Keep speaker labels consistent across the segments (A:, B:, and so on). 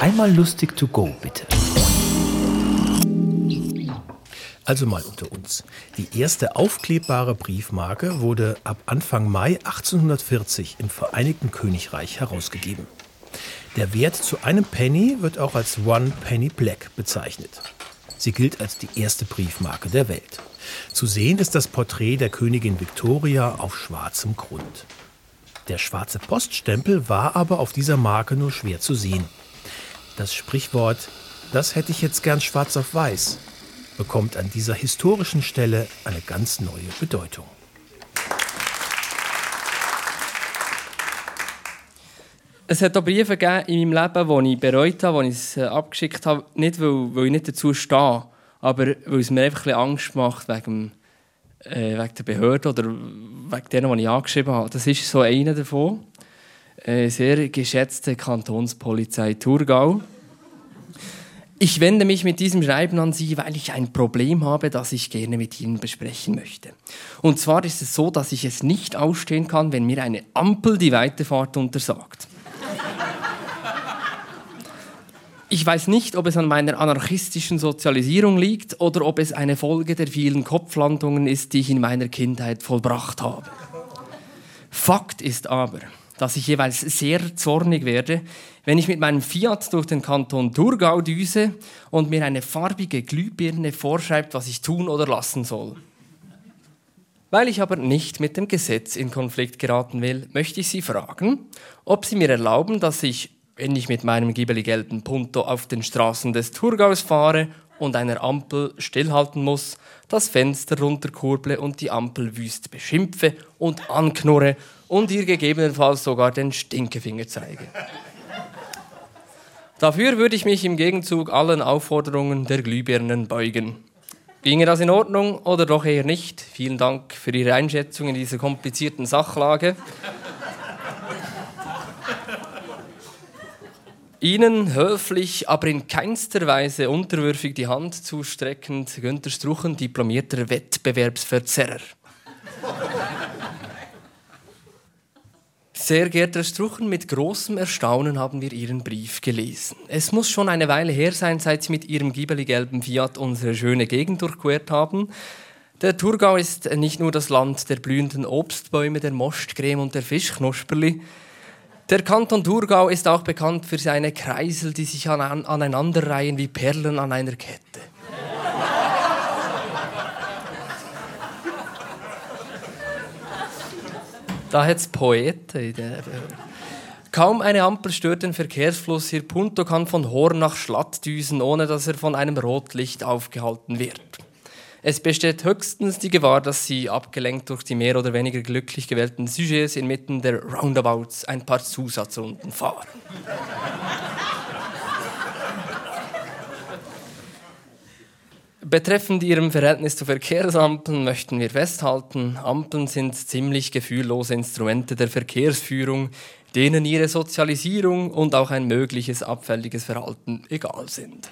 A: Einmal lustig to go, bitte.
B: Also mal unter uns. Die erste aufklebbare Briefmarke wurde ab Anfang Mai 1840 im Vereinigten Königreich herausgegeben. Der Wert zu einem Penny wird auch als One Penny Black bezeichnet. Sie gilt als die erste Briefmarke der Welt. Zu sehen ist das Porträt der Königin Victoria auf schwarzem Grund. Der schwarze Poststempel war aber auf dieser Marke nur schwer zu sehen. Das Sprichwort, das hätte ich jetzt gern schwarz auf weiß, bekommt an dieser historischen Stelle eine ganz neue Bedeutung.
C: Es hat auch Briefe in meinem Leben, die ich bereut habe, die ich es äh, abgeschickt habe. Nicht, weil, weil ich nicht dazu stehe, aber weil es mir einfach ein Angst macht wegen, äh, wegen der Behörde oder wegen denen, die ich angeschrieben habe. Das ist so einer davon. Äh, sehr geschätzte Kantonspolizei Thurgau. Ich wende mich mit diesem Schreiben an Sie, weil ich ein Problem habe, das ich gerne mit Ihnen besprechen möchte. Und zwar ist es so, dass ich es nicht ausstehen kann, wenn mir eine Ampel die Weiterfahrt untersagt. Ich weiß nicht, ob es an meiner anarchistischen Sozialisierung liegt oder ob es eine Folge der vielen Kopflandungen ist, die ich in meiner Kindheit vollbracht habe. Fakt ist aber, dass ich jeweils sehr zornig werde, wenn ich mit meinem Fiat durch den Kanton Thurgau düse und mir eine farbige Glühbirne vorschreibt, was ich tun oder lassen soll. Weil ich aber nicht mit dem Gesetz in Konflikt geraten will, möchte ich Sie fragen, ob Sie mir erlauben, dass ich, wenn ich mit meinem gibbeli-gelben Punto auf den Straßen des Thurgaus fahre und einer Ampel stillhalten muss, das Fenster runterkurble und die Ampel wüst beschimpfe und anknurre und ihr gegebenenfalls sogar den Stinkefinger zeige. Dafür würde ich mich im Gegenzug allen Aufforderungen der Glühbirnen beugen. Ginge das in Ordnung oder doch eher nicht? Vielen Dank für Ihre Einschätzung in dieser komplizierten Sachlage. Ihnen höflich, aber in keinster Weise unterwürfig die Hand zustreckend, Günter Struchen, diplomierter Wettbewerbsverzerrer. Sehr geehrter Struchen, mit großem Erstaunen haben wir Ihren Brief gelesen. Es muss schon eine Weile her sein, seit Sie mit Ihrem giebeli-gelben Fiat unsere schöne Gegend durchquert haben. Der Thurgau ist nicht nur das Land der blühenden Obstbäume, der Mostcreme und der Fischknusperli. Der Kanton Thurgau ist auch bekannt für seine Kreisel, die sich aneinanderreihen wie Perlen an einer Kette. Da hat es Poeten. Kaum eine Ampel stört den Verkehrsfluss hier. Punto kann von Horn nach Schlatt düsen, ohne dass er von einem Rotlicht aufgehalten wird. Es besteht höchstens die Gewahr, dass sie, abgelenkt durch die mehr oder weniger glücklich gewählten Sujets, inmitten der Roundabouts ein paar Zusatzrunden fahren. Betreffend Ihrem Verhältnis zu Verkehrsampeln möchten wir festhalten, Ampeln sind ziemlich gefühllose Instrumente der Verkehrsführung, denen ihre Sozialisierung und auch ein mögliches abfälliges Verhalten egal sind.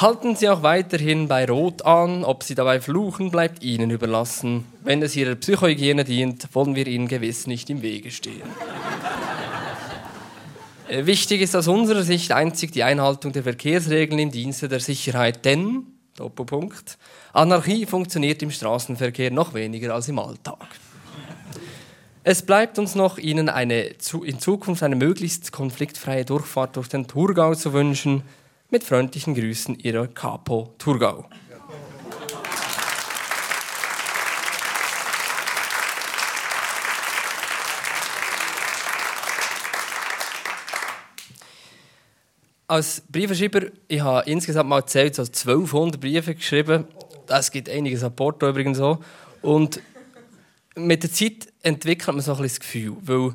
C: Halten Sie auch weiterhin bei Rot an, ob Sie dabei fluchen, bleibt Ihnen überlassen. Wenn es Ihrer Psychohygiene dient, wollen wir Ihnen gewiss nicht im Wege stehen. Äh, wichtig ist aus unserer Sicht einzig die Einhaltung der Verkehrsregeln im Dienste der Sicherheit, denn, Doppelpunkt, Anarchie funktioniert im Straßenverkehr noch weniger als im Alltag. Es bleibt uns noch, Ihnen eine, in Zukunft eine möglichst konfliktfreie Durchfahrt durch den Thurgau zu wünschen. Mit freundlichen Grüßen, Ihrer Capo Thurgau. als Briefschreiber, ich habe insgesamt mal zählt, so 1200 Briefe geschrieben. Das gibt einiges an Porto übrigens so. Und mit der Zeit entwickelt man so ein bisschen das Gefühl, weil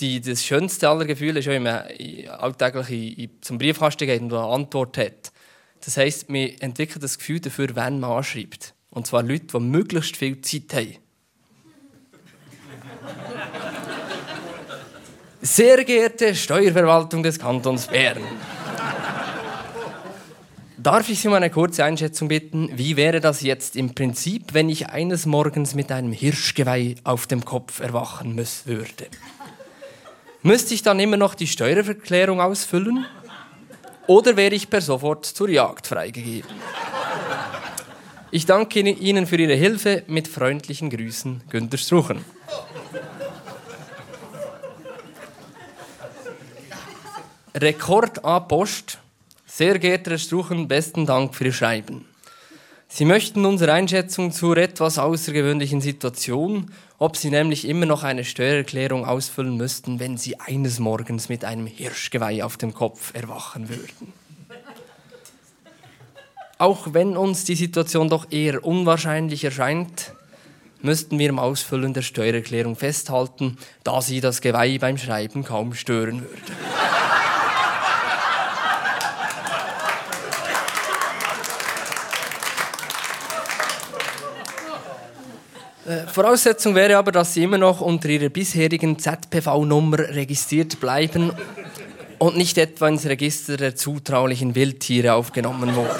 C: die, das schönste aller Gefühle ist wenn man alltäglich zum Briefkasten geht und eine Antwort hat. Das heisst, man entwickelt das Gefühl dafür, wenn man anschreibt. Und zwar Leute, die möglichst viel Zeit haben. Sehr geehrte Steuerverwaltung des Kantons Bern. Darf ich Sie um eine kurze Einschätzung bitten? Wie wäre das jetzt im Prinzip, wenn ich eines Morgens mit einem Hirschgeweih auf dem Kopf erwachen müssen würde? Müsste ich dann immer noch die Steuererklärung ausfüllen? Oder wäre ich per sofort zur Jagd freigegeben? Ich danke Ihnen für Ihre Hilfe. Mit freundlichen Grüßen, Günter Struchen. Rekord A Post. Sehr geehrter Herr Struchen, besten Dank für Ihr Schreiben. Sie möchten unsere Einschätzung zur etwas außergewöhnlichen Situation, ob Sie nämlich immer noch eine Steuererklärung ausfüllen müssten, wenn Sie eines Morgens mit einem Hirschgeweih auf dem Kopf erwachen würden. Auch wenn uns die Situation doch eher unwahrscheinlich erscheint, müssten wir im Ausfüllen der Steuererklärung festhalten, da Sie das Geweih beim Schreiben kaum stören würde. Voraussetzung wäre aber, dass Sie immer noch unter Ihrer bisherigen ZPV-Nummer registriert bleiben und nicht etwa ins Register der zutraulichen Wildtiere aufgenommen wurden.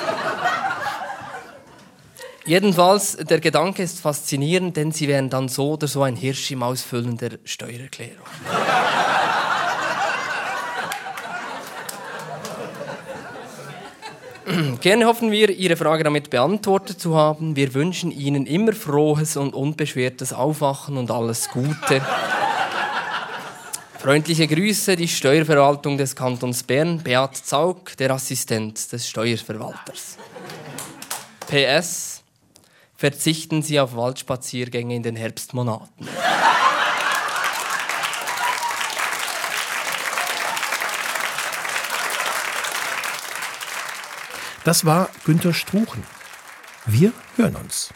C: Jedenfalls, der Gedanke ist faszinierend, denn Sie wären dann so oder so ein Hirsch im Ausfüllen der Steuererklärung. Gerne hoffen wir, Ihre Frage damit beantwortet zu haben. Wir wünschen Ihnen immer frohes und unbeschwertes Aufwachen und alles Gute. Freundliche Grüße, die Steuerverwaltung des Kantons Bern, Beat Zaug, der Assistent des Steuerverwalters. PS, verzichten Sie auf Waldspaziergänge in den Herbstmonaten.
B: Das war Günter Struchen. Wir hören uns.